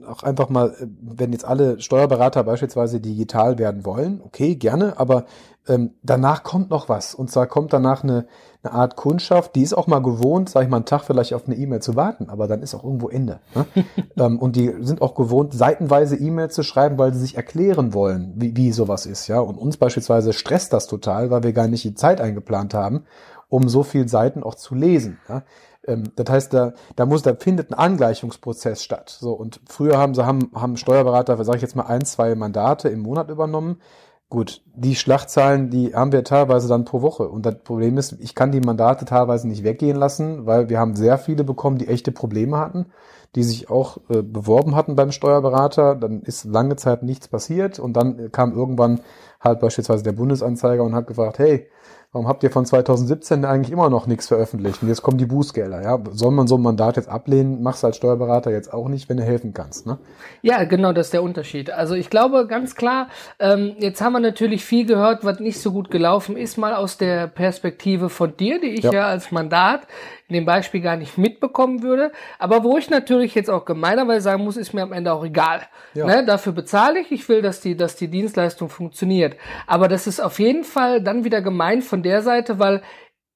Speaker 2: auch einfach mal, äh, wenn jetzt alle Steuerberater beispielsweise digital werden wollen, okay, gerne, aber ähm, danach kommt noch was. Und zwar kommt danach eine, eine Art Kundschaft, die ist auch mal gewohnt, sage ich mal, einen Tag vielleicht auf eine E-Mail zu warten, aber dann ist auch irgendwo Ende. Ne? ähm, und die sind auch gewohnt, seitenweise E-Mails zu schreiben, weil sie sich erklären wollen, wie, wie sowas ist. Ja, Und uns beispielsweise stresst das total, weil wir gar nicht die Zeit eingeplant haben, um so viel Seiten auch zu lesen. Ja? Ähm, das heißt, da, da muss, da findet ein Angleichungsprozess statt. So und früher haben sie haben, haben Steuerberater, sage ich jetzt mal ein, zwei Mandate im Monat übernommen. Gut, die Schlachtzahlen, die haben wir teilweise dann pro Woche. Und das Problem ist, ich kann die Mandate teilweise nicht weggehen lassen, weil wir haben sehr viele bekommen, die echte Probleme hatten, die sich auch äh, beworben hatten beim Steuerberater. Dann ist lange Zeit nichts passiert und dann kam irgendwann halt beispielsweise der Bundesanzeiger und hat gefragt, hey, warum habt ihr von 2017 eigentlich immer noch nichts veröffentlicht? Und jetzt kommen die Bußgelder. Ja? Soll man so ein Mandat jetzt ablehnen? Machst du als Steuerberater jetzt auch nicht, wenn du helfen kannst. Ne?
Speaker 1: Ja, genau, das ist der Unterschied. Also ich glaube ganz klar, ähm, jetzt haben wir natürlich viel gehört, was nicht so gut gelaufen ist, mal aus der Perspektive von dir, die ich ja, ja als Mandat in dem Beispiel gar nicht mitbekommen würde. Aber wo ich natürlich jetzt auch gemeinerweise sagen muss, ist mir am Ende auch egal. Ja. Ne, dafür bezahle ich. Ich will, dass die, dass die Dienstleistung funktioniert. Aber das ist auf jeden Fall dann wieder gemein von der Seite, weil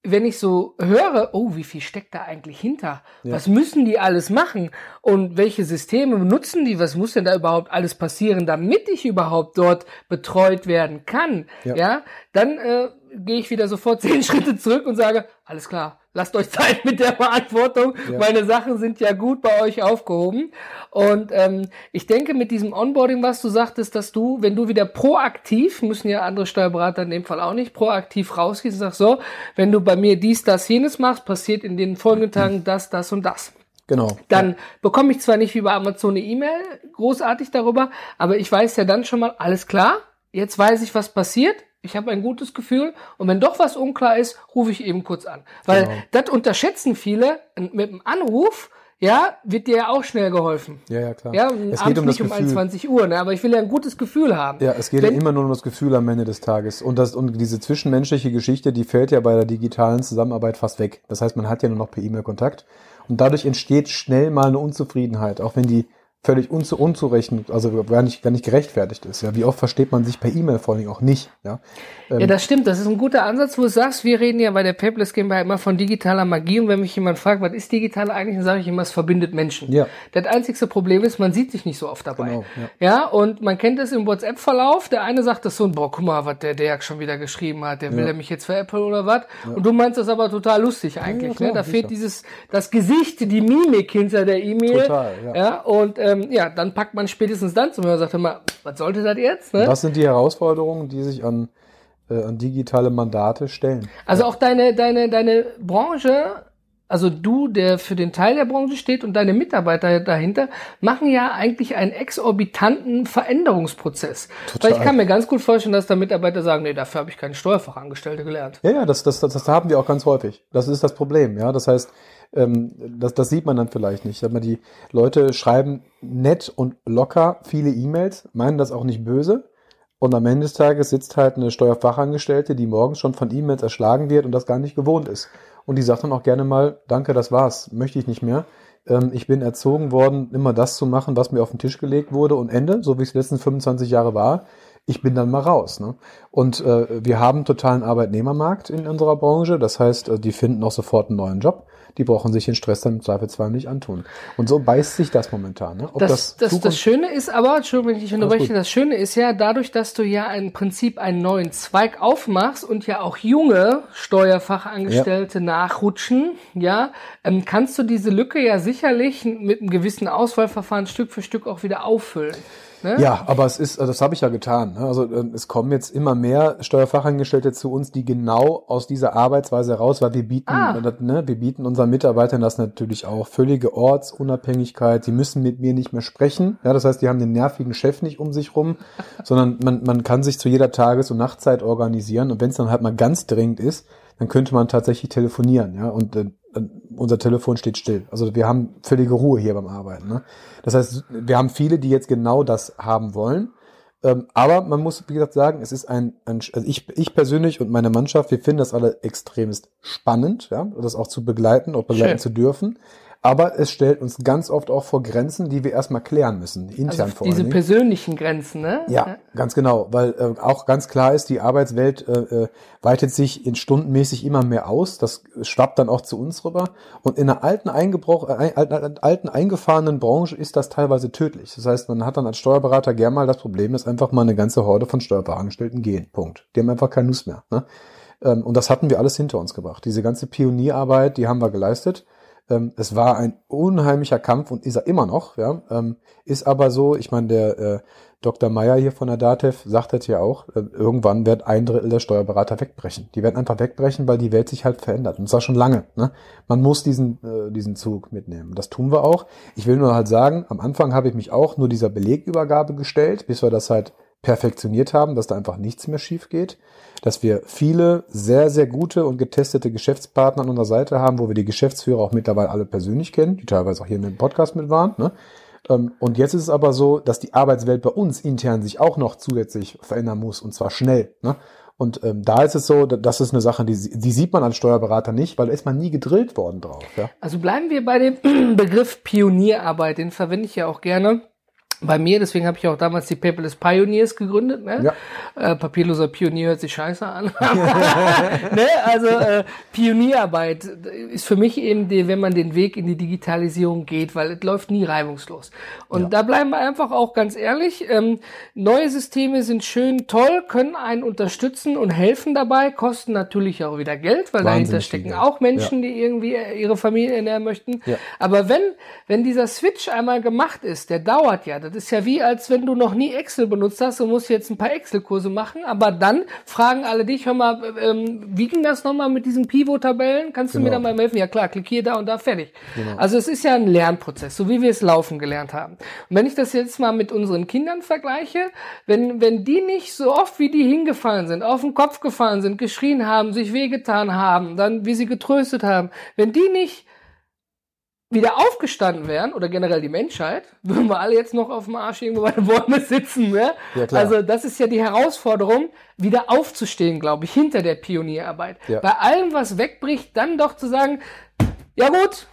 Speaker 1: wenn ich so höre, oh, wie viel steckt da eigentlich hinter? Ja. Was müssen die alles machen? Und welche Systeme benutzen die? Was muss denn da überhaupt alles passieren, damit ich überhaupt dort betreut werden kann? Ja, ja dann äh, gehe ich wieder sofort zehn Schritte zurück und sage, alles klar, lasst euch Zeit mit der Verantwortung. Ja. Meine Sachen sind ja gut bei euch aufgehoben. Und ähm, ich denke, mit diesem Onboarding, was du sagtest, dass du, wenn du wieder proaktiv, müssen ja andere Steuerberater in dem Fall auch nicht, proaktiv rausgehst und sagst so, wenn du bei mir dies, das, jenes machst, passiert in den folgenden Tagen das, das und das.
Speaker 2: Genau.
Speaker 1: Dann ja. bekomme ich zwar nicht wie bei Amazon eine E-Mail großartig darüber, aber ich weiß ja dann schon mal, alles klar, jetzt weiß ich, was passiert, ich habe ein gutes Gefühl und wenn doch was unklar ist, rufe ich eben kurz an. Weil genau. das unterschätzen viele mit dem Anruf, ja, wird dir ja auch schnell geholfen.
Speaker 2: Ja, ja, klar.
Speaker 1: Ja, es geht um nicht um 21 Uhr, ne? aber ich will ja ein gutes Gefühl haben.
Speaker 2: Ja, es geht Wenn, ja immer nur um das Gefühl am Ende des Tages. Und, das, und diese zwischenmenschliche Geschichte, die fällt ja bei der digitalen Zusammenarbeit fast weg. Das heißt, man hat ja nur noch per E-Mail Kontakt. Und dadurch entsteht schnell mal eine Unzufriedenheit, auch wenn die völlig unzu unzureichend, also gar nicht, gar nicht gerechtfertigt ist. Ja, wie oft versteht man sich per E-Mail vor allem auch nicht. Ja,
Speaker 1: ähm, ja, das stimmt. Das ist ein guter Ansatz, wo du sagst, wir reden ja bei der Paperless GmbH immer von digitaler Magie und wenn mich jemand fragt, was ist digital eigentlich, dann sage ich immer, es verbindet Menschen. Ja. Das einzigste Problem ist, man sieht sich nicht so oft dabei. Genau, ja. ja, und man kennt es im WhatsApp-Verlauf. Der eine sagt das so, boah, guck mal, was der Derg schon wieder geschrieben hat. Der will ja. er mich jetzt veräppeln oder was? Ja. Und du meinst das aber total lustig eigentlich. Ja, klar, ne? Da fehlt dieses, das Gesicht, die Mimik hinter der E-Mail. Total, ja. ja. Und ähm, ja, dann packt man spätestens dann zum Hörer, sagt immer, was sollte das jetzt?
Speaker 2: Ne? Was sind die Herausforderungen, die sich an, äh, an digitale Mandate stellen?
Speaker 1: Also auch deine, deine, deine Branche, also du, der für den Teil der Branche steht und deine Mitarbeiter dahinter, machen ja eigentlich einen exorbitanten Veränderungsprozess. Total. Weil ich kann mir ganz gut vorstellen, dass da Mitarbeiter sagen, nee, dafür habe ich keine Steuerfachangestellte gelernt.
Speaker 2: Ja, ja, das, das, das, das haben wir auch ganz häufig. Das ist das Problem, ja. Das heißt, ähm, das, das sieht man dann vielleicht nicht. Aber die Leute schreiben nett und locker viele E-Mails, meinen das auch nicht böse. Und am Ende des Tages sitzt halt eine Steuerfachangestellte, die morgens schon von E-Mails erschlagen wird und das gar nicht gewohnt ist. Und die sagt dann auch gerne mal, danke, das war's, möchte ich nicht mehr. Ähm, ich bin erzogen worden, immer das zu machen, was mir auf den Tisch gelegt wurde und Ende, so wie es die letzten 25 Jahre war. ich bin dann mal raus. Ne? Und äh, wir haben totalen Arbeitnehmermarkt in unserer Branche. Das heißt, äh, die finden auch sofort einen neuen Job. Die brauchen sich den Stress dann im Zweifelsfall nicht antun. Und so beißt sich das momentan. Ne?
Speaker 1: Ob das, das, das, das Schöne ist aber, Entschuldigung, wenn ich unterbreche, das Schöne ist ja, dadurch, dass du ja im Prinzip einen neuen Zweig aufmachst und ja auch junge Steuerfachangestellte ja. nachrutschen, ja, ähm, kannst du diese Lücke ja sicherlich mit einem gewissen Auswahlverfahren Stück für Stück auch wieder auffüllen.
Speaker 2: Ne? Ja, aber es ist, das habe ich ja getan. Ne? Also ähm, es kommen jetzt immer mehr Steuerfachangestellte zu uns, die genau aus dieser Arbeitsweise raus, weil wir bieten, ah. ne, wir bieten unseren Mitarbeitern das natürlich auch völlige Ortsunabhängigkeit. Die müssen mit mir nicht mehr sprechen. Ja, das heißt, die haben den nervigen Chef nicht um sich rum, sondern man, man kann sich zu jeder Tages- und Nachtzeit organisieren. Und wenn es dann halt mal ganz dringend ist, dann könnte man tatsächlich telefonieren, ja. Und äh, unser Telefon steht still. Also wir haben völlige Ruhe hier beim Arbeiten. Ne? Das heißt, wir haben viele, die jetzt genau das haben wollen. Ähm, aber man muss, wie gesagt, sagen, es ist ein, ein also ich, ich persönlich und meine Mannschaft, wir finden das alle extremst spannend, ja, das auch zu begleiten, auch begleiten Schön. zu dürfen. Aber es stellt uns ganz oft auch vor Grenzen, die wir erstmal klären müssen, intern also
Speaker 1: vor Diese persönlichen Grenzen, ne?
Speaker 2: Ja, ja, ganz genau, weil äh, auch ganz klar ist, die Arbeitswelt äh, äh, weitet sich in stundenmäßig immer mehr aus. Das schwappt dann auch zu uns rüber. Und in einer alten, eingebroch, äh, alten, alten eingefahrenen Branche ist das teilweise tödlich. Das heißt, man hat dann als Steuerberater gern mal das Problem, dass einfach mal eine ganze Horde von Steuerbeangestellten gehen. Punkt. Die haben einfach keine Lust mehr. Ne? Ähm, und das hatten wir alles hinter uns gebracht. Diese ganze Pionierarbeit, die haben wir geleistet. Ähm, es war ein unheimlicher Kampf und ist er immer noch. Ja? Ähm, ist aber so, ich meine, der äh, Dr. Meyer hier von der DATEV sagt das ja auch, äh, irgendwann wird ein Drittel der Steuerberater wegbrechen. Die werden einfach wegbrechen, weil die Welt sich halt verändert. Und zwar schon lange. Ne? Man muss diesen, äh, diesen Zug mitnehmen. Das tun wir auch. Ich will nur halt sagen, am Anfang habe ich mich auch nur dieser Belegübergabe gestellt, bis wir das halt perfektioniert haben, dass da einfach nichts mehr schief geht, dass wir viele sehr, sehr gute und getestete Geschäftspartner an unserer Seite haben, wo wir die Geschäftsführer auch mittlerweile alle persönlich kennen, die teilweise auch hier in dem Podcast mit waren. Ne? Ähm, und jetzt ist es aber so, dass die Arbeitswelt bei uns intern sich auch noch zusätzlich verändern muss und zwar schnell. Ne? Und ähm, da ist es so, das ist eine Sache, die, die sieht man als Steuerberater nicht, weil da ist man nie gedrillt worden drauf. Ja?
Speaker 1: Also bleiben wir bei dem Begriff Pionierarbeit, den verwende ich ja auch gerne bei mir, deswegen habe ich auch damals die Paperless Pioneers gegründet. Ne? Ja. Äh, papierloser Pionier hört sich scheiße an. ne? Also äh, Pionierarbeit ist für mich eben, die, wenn man den Weg in die Digitalisierung geht, weil es läuft nie reibungslos. Und ja. da bleiben wir einfach auch ganz ehrlich. Ähm, neue Systeme sind schön toll, können einen unterstützen und helfen dabei, kosten natürlich auch wieder Geld, weil Wahnsinnig dahinter stecken auch Menschen, ja. die irgendwie ihre Familie ernähren möchten. Aber wenn, wenn dieser Switch einmal gemacht ist, der dauert ja, das ist ja wie, als wenn du noch nie Excel benutzt hast und musst jetzt ein paar Excel-Kurse machen, aber dann fragen alle dich, hör mal, ähm, wie ging das nochmal mit diesen Pivot-Tabellen? Kannst genau. du mir genau. da mal helfen? Ja klar, klick hier, da und da, fertig. Genau. Also es ist ja ein Lernprozess, so wie wir es laufen gelernt haben. Und wenn ich das jetzt mal mit unseren Kindern vergleiche, wenn, wenn die nicht so oft wie die hingefallen sind, auf den Kopf gefallen sind, geschrien haben, sich wehgetan haben, dann wie sie getröstet haben, wenn die nicht wieder aufgestanden wären, oder generell die Menschheit, würden wir alle jetzt noch auf dem Arsch irgendwo bei den Bäumen sitzen. Ne? Ja. Also das ist ja die Herausforderung, wieder aufzustehen, glaube ich, hinter der Pionierarbeit. Ja. Bei allem, was wegbricht, dann doch zu sagen, ja gut,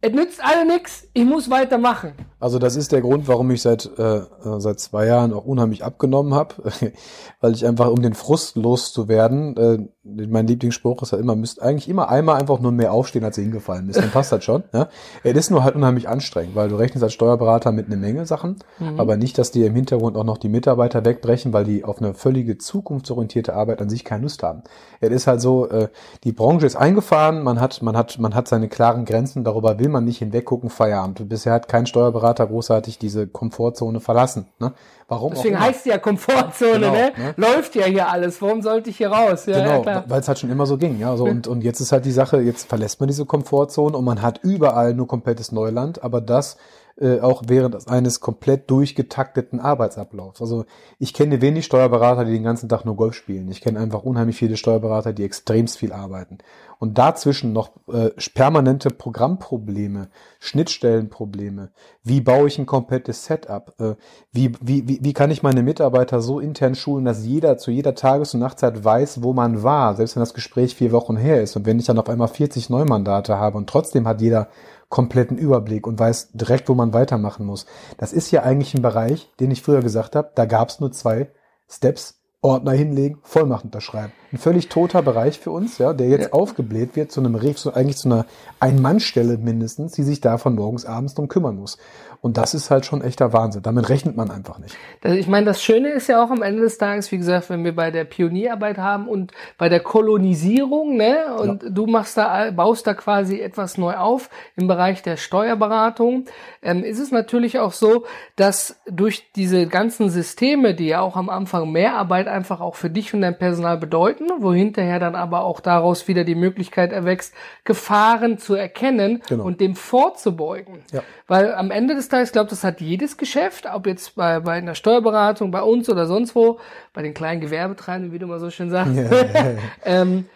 Speaker 1: es nützt alle nix, ich muss weitermachen.
Speaker 2: Also das ist der Grund, warum ich seit äh, seit zwei Jahren auch unheimlich abgenommen habe, weil ich einfach um den Frust loszuwerden, äh, mein Lieblingsspruch ist ja immer, müsst eigentlich immer einmal einfach nur mehr aufstehen, als ihr hingefallen ist, dann passt das schon. Ja? Es ist nur halt unheimlich anstrengend, weil du rechnest als Steuerberater mit einer Menge Sachen, mhm. aber nicht, dass dir im Hintergrund auch noch die Mitarbeiter wegbrechen, weil die auf eine völlige zukunftsorientierte Arbeit an sich keine Lust haben. Es ist halt so, äh, die Branche ist eingefahren, man hat man hat man hat seine klaren Grenzen, darüber will man nicht hinweggucken, Feierabend. Bisher hat kein Steuerberater Berater großartig diese Komfortzone verlassen. Ne?
Speaker 1: Warum Deswegen heißt ja Komfortzone, genau, ne? ne? Läuft ja hier alles. Warum sollte ich hier raus?
Speaker 2: Ja, genau, weil es halt schon immer so ging. Ja, so und, und jetzt ist halt die Sache, jetzt verlässt man diese Komfortzone und man hat überall nur komplettes Neuland, aber das äh, auch während eines komplett durchgetakteten Arbeitsablaufs. Also ich kenne wenig Steuerberater, die den ganzen Tag nur Golf spielen. Ich kenne einfach unheimlich viele Steuerberater, die extremst viel arbeiten. Und dazwischen noch äh, permanente Programmprobleme, Schnittstellenprobleme. Wie baue ich ein komplettes Setup? Äh, wie, wie, wie, wie kann ich meine Mitarbeiter so intern schulen, dass jeder zu jeder Tages- und Nachtzeit weiß, wo man war, selbst wenn das Gespräch vier Wochen her ist. Und wenn ich dann auf einmal 40 Neumandate habe und trotzdem hat jeder kompletten Überblick und weiß direkt, wo man weitermachen muss. Das ist ja eigentlich ein Bereich, den ich früher gesagt habe, da gab es nur zwei Steps Ordner hinlegen, Vollmacht unterschreiben. Ein völlig toter Bereich für uns, ja, der jetzt ja. aufgebläht wird zu einem so eigentlich zu einer Ein-Mann-Stelle mindestens, die sich da von morgens abends drum kümmern muss. Und das ist halt schon echter Wahnsinn. Damit rechnet man einfach nicht.
Speaker 1: Ich meine, das Schöne ist ja auch am Ende des Tages, wie gesagt, wenn wir bei der Pionierarbeit haben und bei der Kolonisierung, ne, und ja. du machst da, baust da quasi etwas neu auf im Bereich der Steuerberatung, ähm, ist es natürlich auch so, dass durch diese ganzen Systeme, die ja auch am Anfang mehr Arbeit einfach auch für dich und dein Personal bedeuten, wo hinterher dann aber auch daraus wieder die Möglichkeit erwächst, Gefahren zu erkennen genau. und dem vorzubeugen. Ja. Weil am Ende des Tages, ich glaube, das hat jedes Geschäft, ob jetzt bei, bei einer Steuerberatung, bei uns oder sonst wo, bei den kleinen Gewerbetreibenden, wie du mal so schön sagst. Ja, ja, ähm,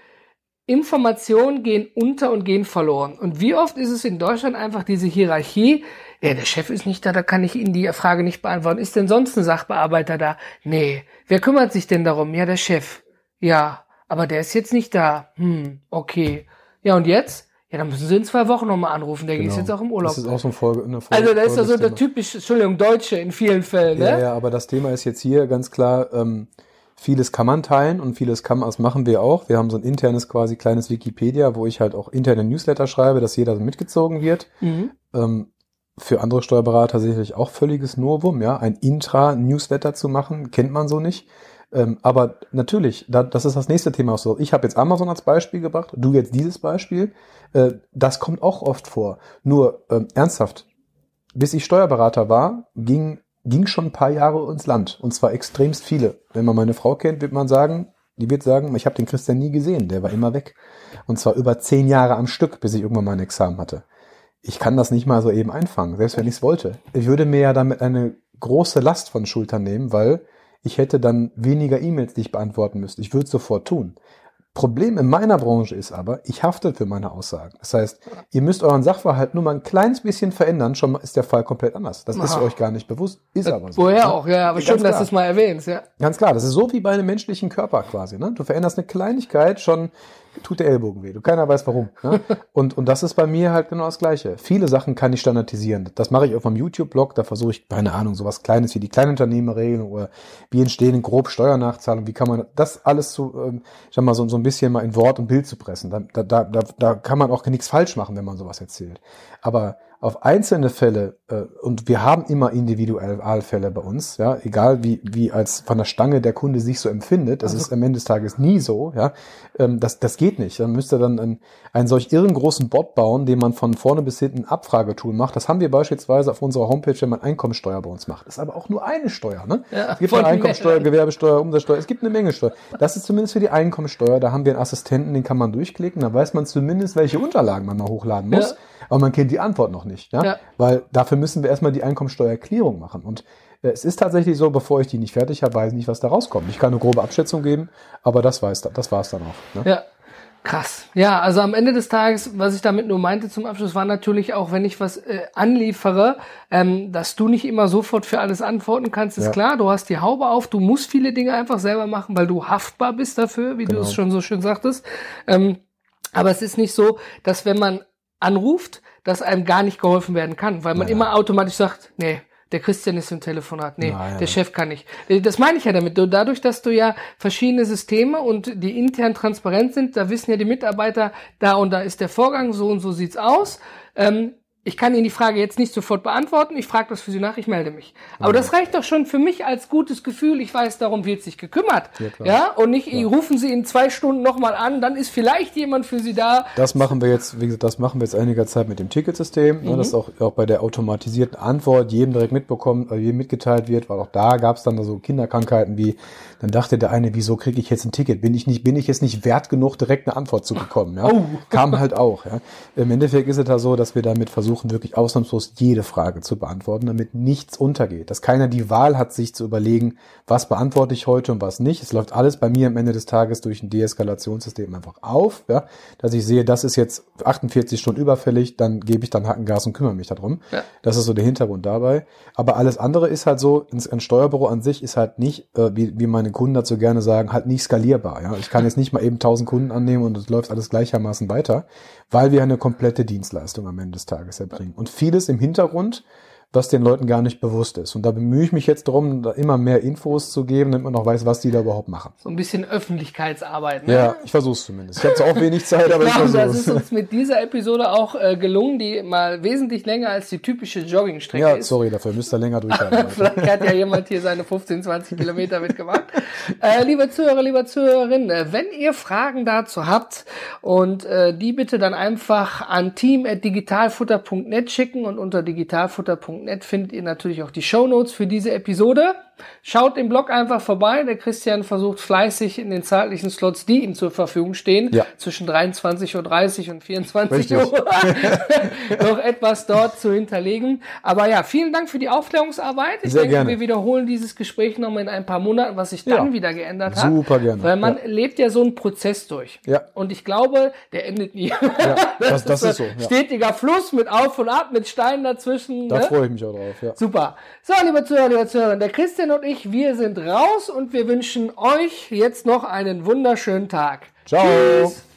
Speaker 1: Informationen gehen unter und gehen verloren. Und wie oft ist es in Deutschland einfach diese Hierarchie? Ja, der Chef ist nicht da, da kann ich Ihnen die Frage nicht beantworten. Ist denn sonst ein Sachbearbeiter da? Nee. Wer kümmert sich denn darum? Ja, der Chef. Ja, aber der ist jetzt nicht da. Hm, okay. Ja, und jetzt? Ja, dann müssen sie in zwei Wochen nochmal anrufen. Der genau. ist jetzt auch im Urlaub. Das
Speaker 2: ist auch so eine Folge. Eine Folge
Speaker 1: also da ist ja so der typische, Entschuldigung, Deutsche in vielen Fällen. Ne?
Speaker 2: Ja, ja, aber das Thema ist jetzt hier ganz klar, ähm, vieles kann man teilen und vieles kann man, das machen wir auch. Wir haben so ein internes quasi kleines Wikipedia, wo ich halt auch interne Newsletter schreibe, dass jeder so mitgezogen wird. Mhm. Ähm, für andere Steuerberater sicherlich auch völliges Novum, ja, ein Intra-Newsletter zu machen, kennt man so nicht. Ähm, aber natürlich, da, das ist das nächste Thema. So, ich habe jetzt Amazon als Beispiel gebracht, du jetzt dieses Beispiel. Äh, das kommt auch oft vor. Nur ähm, ernsthaft, bis ich Steuerberater war, ging ging schon ein paar Jahre ins Land und zwar extremst viele. Wenn man meine Frau kennt, wird man sagen, die wird sagen, ich habe den Christian nie gesehen, der war immer weg. Und zwar über zehn Jahre am Stück, bis ich irgendwann mal ein Examen hatte. Ich kann das nicht mal so eben einfangen, selbst wenn ich es wollte. Ich würde mir ja damit eine große Last von Schultern nehmen, weil ich hätte dann weniger E-Mails, die ich beantworten müsste. Ich würde es sofort tun. Problem in meiner Branche ist aber, ich hafte für meine Aussagen. Das heißt, ihr müsst euren Sachverhalt nur mal ein kleines bisschen verändern, schon ist der Fall komplett anders. Das Aha. ist euch gar nicht bewusst, ist
Speaker 1: das,
Speaker 2: aber
Speaker 1: so. Woher ne? auch, ja, aber schön, dass du es mal erwähnst, ja.
Speaker 2: Ganz klar, das ist so wie bei einem menschlichen Körper quasi. Ne? Du veränderst eine Kleinigkeit, schon tut der Ellbogen weh. Du keiner weiß warum. Ne? Und, und das ist bei mir halt genau das Gleiche. Viele Sachen kann ich standardisieren. Das mache ich auf meinem YouTube-Blog. Da versuche ich, keine Ahnung, sowas Kleines wie die Kleinunternehmerregelung oder wie entstehen grob Steuernachzahlungen. Wie kann man das alles zu, ähm, ich sag mal, so, so ein bisschen mal in Wort und Bild zu pressen. Da, da, da, da kann man auch nichts falsch machen, wenn man sowas erzählt. Aber auf einzelne Fälle, und wir haben immer Individualfälle bei uns, ja, egal wie, wie als von der Stange der Kunde sich so empfindet, das also, ist am Ende des Tages nie so, ja, ähm, das, das geht nicht. Dann müsste dann ein, einen solch irren großen Bot bauen, den man von vorne bis hinten Abfragetool macht. Das haben wir beispielsweise auf unserer Homepage, wenn man Einkommensteuer bei uns macht. Das ist aber auch nur eine Steuer, ne? Ja, es gibt eine Einkommensteuer, Gewerbesteuer, Umsatzsteuer, es gibt eine Menge Steuer. Das ist zumindest für die Einkommensteuer, da haben wir einen Assistenten, den kann man durchklicken, da weiß man zumindest, welche Unterlagen man mal hochladen muss. Ja aber man kennt die Antwort noch nicht. Ja? ja. Weil dafür müssen wir erstmal die Einkommensteuererklärung machen. Und äh, es ist tatsächlich so, bevor ich die nicht fertig habe, weiß ich nicht, was da rauskommt. Ich kann eine grobe Abschätzung geben, aber das weiß das war es dann auch.
Speaker 1: Ne? Ja. Krass. Ja, also am Ende des Tages, was ich damit nur meinte zum Abschluss, war natürlich auch, wenn ich was äh, anliefere, ähm, dass du nicht immer sofort für alles antworten kannst, ist ja. klar. Du hast die Haube auf, du musst viele Dinge einfach selber machen, weil du haftbar bist dafür, wie genau. du es schon so schön sagtest. Ähm, aber es ist nicht so, dass wenn man anruft, dass einem gar nicht geholfen werden kann, weil man ja. immer automatisch sagt, nee, der Christian ist im Telefonat. Nee, Nein. der Chef kann nicht. Äh, das meine ich ja damit. Dadurch, dass du ja verschiedene Systeme und die intern transparent sind, da wissen ja die Mitarbeiter, da und da ist der Vorgang, so und so sieht's aus. Ähm, ich kann Ihnen die Frage jetzt nicht sofort beantworten. Ich frage das für Sie nach, ich melde mich. Aber das reicht doch schon für mich als gutes Gefühl. Ich weiß, darum wird sich gekümmert. Ja, ja? und nicht, ja. rufen Sie in zwei Stunden nochmal an, dann ist vielleicht jemand für Sie da.
Speaker 2: Das machen wir jetzt, wie gesagt, das machen wir jetzt einiger Zeit mit dem Ticketsystem, ne, mhm. dass auch, auch bei der automatisierten Antwort jedem direkt mitbekommen, äh, jedem mitgeteilt wird, weil auch da gab es dann so Kinderkrankheiten wie, dann dachte der eine, wieso kriege ich jetzt ein Ticket? Bin ich nicht, bin ich jetzt nicht wert genug, direkt eine Antwort zu bekommen? Ja? Oh. Kam halt auch. Ja? Im Endeffekt ist es da so, dass wir damit versuchen, versuchen wirklich ausnahmslos jede Frage zu beantworten, damit nichts untergeht. Dass keiner die Wahl hat, sich zu überlegen, was beantworte ich heute und was nicht. Es läuft alles bei mir am Ende des Tages durch ein Deeskalationssystem einfach auf, ja, dass ich sehe, das ist jetzt 48 Stunden überfällig, dann gebe ich dann Hackengas und kümmere mich darum. Ja. Das ist so der Hintergrund dabei. Aber alles andere ist halt so, ein Steuerbüro an sich ist halt nicht, äh, wie, wie meine Kunden dazu gerne sagen, halt nicht skalierbar. Ja? Ich kann jetzt nicht mal eben 1000 Kunden annehmen und es läuft alles gleichermaßen weiter, weil wir eine komplette Dienstleistung am Ende des Tages erbringen. Und vieles im Hintergrund was den Leuten gar nicht bewusst ist. Und da bemühe ich mich jetzt darum, da immer mehr Infos zu geben, damit man noch weiß, was die da überhaupt machen.
Speaker 1: So ein bisschen Öffentlichkeitsarbeit. Ne?
Speaker 2: Ja, ich versuche es zumindest. Ich habe zwar auch wenig Zeit, aber ich
Speaker 1: Ich glaube, das
Speaker 2: versuche
Speaker 1: ist
Speaker 2: es.
Speaker 1: uns mit dieser Episode auch äh, gelungen, die mal wesentlich länger als die typische Joggingstrecke
Speaker 2: Ja,
Speaker 1: ist.
Speaker 2: sorry dafür, müsst ihr länger durchhalten.
Speaker 1: Vielleicht hat ja jemand hier seine 15, 20 Kilometer mitgemacht. Äh, liebe Zuhörer, liebe Zuhörerinnen, äh, wenn ihr Fragen dazu habt und äh, die bitte dann einfach an team.digitalfutter.net schicken und unter digitalfutter.net findet ihr natürlich auch die Shownotes für diese Episode. Schaut im Blog einfach vorbei. Der Christian versucht fleißig in den zeitlichen Slots, die ihm zur Verfügung stehen,
Speaker 2: Ja.
Speaker 1: zwischen 23.30 Uhr und 24
Speaker 2: Richtig.
Speaker 1: Uhr, noch etwas dort zu hinterlegen. Aber ja, vielen Dank für die Aufklärungsarbeit. Ich
Speaker 2: Sehr
Speaker 1: denke,
Speaker 2: gerne.
Speaker 1: wir wiederholen dieses Gespräch nochmal in ein paar Monaten, was sich dann
Speaker 2: Ja.
Speaker 1: wieder geändert hat.
Speaker 2: Super gerne.
Speaker 1: Weil man lebt ja so einen Prozess durch.
Speaker 2: Ja.
Speaker 1: Und ich glaube, der endet nie.
Speaker 2: Ja, das, das ist so. Ja.
Speaker 1: Stetiger Fluss mit Auf und Ab, mit Steinen dazwischen.
Speaker 2: Da
Speaker 1: ne?
Speaker 2: freue ich mich auch drauf. Ja.
Speaker 1: Super. So, liebe Zuhörer, liebe Zuhörer, der Christian und ich, wir sind raus und wir wünschen euch jetzt noch einen wunderschönen Tag.
Speaker 2: Ciao.
Speaker 1: Tschüss.